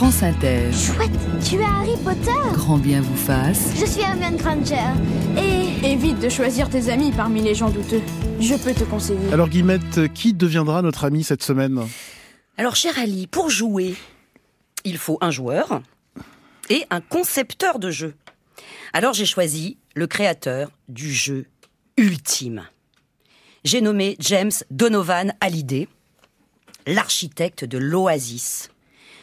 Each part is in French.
France Inter. Chouette, tu es Harry Potter Grand bien vous fasse. Je suis Hermione Granger. Et... Évite de choisir tes amis parmi les gens douteux. Je peux te conseiller. Alors Guillemette, qui deviendra notre ami cette semaine? Alors, cher Ali, pour jouer, il faut un joueur et un concepteur de jeu. Alors, j'ai choisi le créateur du jeu ultime. J'ai nommé James Donovan Hallyday, l'architecte de l'Oasis,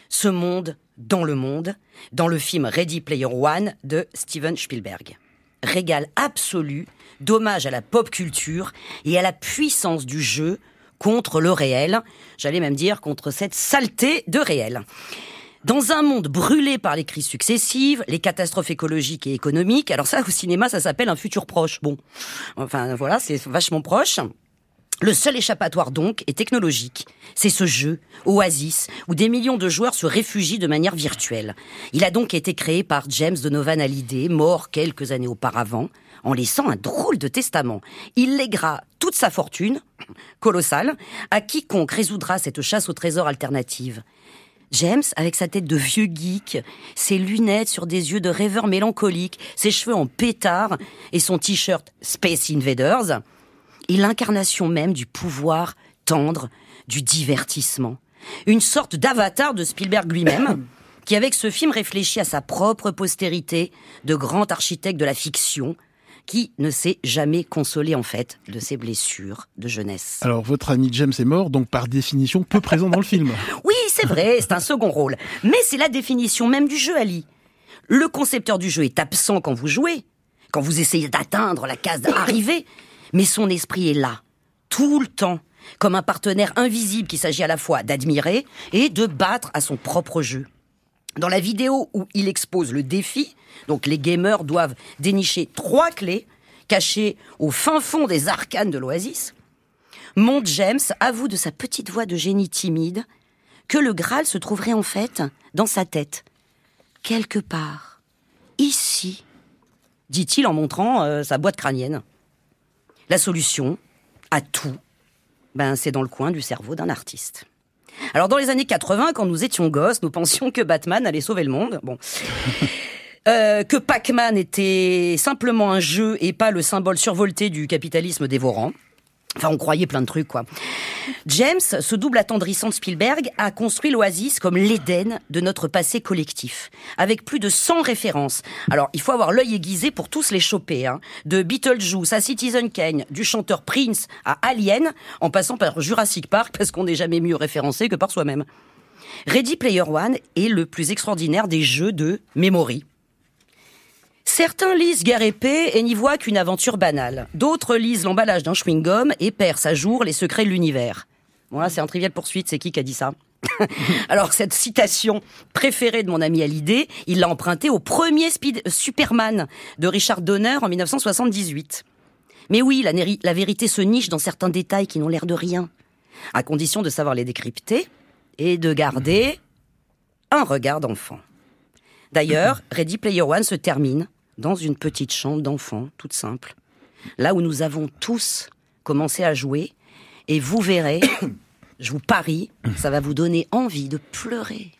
ce monde dans le monde, dans le film Ready Player One de Steven Spielberg. Régal absolu, dommage à la pop culture et à la puissance du jeu contre le réel, j'allais même dire contre cette saleté de réel. Dans un monde brûlé par les crises successives, les catastrophes écologiques et économiques, alors ça au cinéma ça s'appelle un futur proche. Bon, enfin voilà, c'est vachement proche. Le seul échappatoire donc est technologique. C'est ce jeu, Oasis, où des millions de joueurs se réfugient de manière virtuelle. Il a donc été créé par James Donovan Hallyday, mort quelques années auparavant, en laissant un drôle de testament. Il lèguera toute sa fortune, colossale, à quiconque résoudra cette chasse au trésor alternative. James, avec sa tête de vieux geek, ses lunettes sur des yeux de rêveur mélancolique, ses cheveux en pétard et son t-shirt Space Invaders, est l'incarnation même du pouvoir tendre, du divertissement. Une sorte d'avatar de Spielberg lui-même, qui avec ce film réfléchit à sa propre postérité de grand architecte de la fiction, qui ne s'est jamais consolé en fait de ses blessures de jeunesse. Alors votre ami James est mort, donc par définition peu présent dans le film. Oui, c'est vrai, c'est un second rôle. Mais c'est la définition même du jeu, Ali. Le concepteur du jeu est absent quand vous jouez, quand vous essayez d'atteindre la case d'arrivée, mais son esprit est là, tout le temps, comme un partenaire invisible qu'il s'agit à la fois d'admirer et de battre à son propre jeu. Dans la vidéo où il expose le défi, donc les gamers doivent dénicher trois clés cachées au fin fond des arcanes de l'Oasis, Mont James avoue de sa petite voix de génie timide que le Graal se trouverait en fait dans sa tête, quelque part, ici, dit-il en montrant euh, sa boîte crânienne. La solution à tout, ben, c'est dans le coin du cerveau d'un artiste. Alors dans les années 80, quand nous étions gosses, nous pensions que Batman allait sauver le monde. Bon. Euh, que Pac-Man était simplement un jeu et pas le symbole survolté du capitalisme dévorant. Enfin, on croyait plein de trucs, quoi. James, ce double attendrissant de Spielberg, a construit l'Oasis comme l'Éden de notre passé collectif, avec plus de 100 références. Alors, il faut avoir l'œil aiguisé pour tous les choper, hein. De Beetlejuice à Citizen Kane, du chanteur Prince à Alien, en passant par Jurassic Park, parce qu'on n'est jamais mieux référencé que par soi-même. Ready Player One est le plus extraordinaire des jeux de memory. Certains lisent Guerre épée et n'y voient qu'une aventure banale. D'autres lisent l'emballage d'un chewing-gum et percent à jour les secrets de l'univers. Voilà, c'est un trivial poursuite, c'est qui qui a dit ça Alors, cette citation préférée de mon ami Hallyday, il l'a empruntée au premier speed Superman de Richard Donner en 1978. Mais oui, la vérité se niche dans certains détails qui n'ont l'air de rien, à condition de savoir les décrypter et de garder un regard d'enfant. D'ailleurs, Ready Player One se termine dans une petite chambre d'enfant, toute simple, là où nous avons tous commencé à jouer, et vous verrez, je vous parie, ça va vous donner envie de pleurer.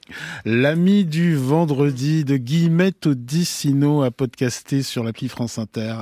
L'ami du vendredi de Guillemette Odissino à podcaster sur l'appli France Inter.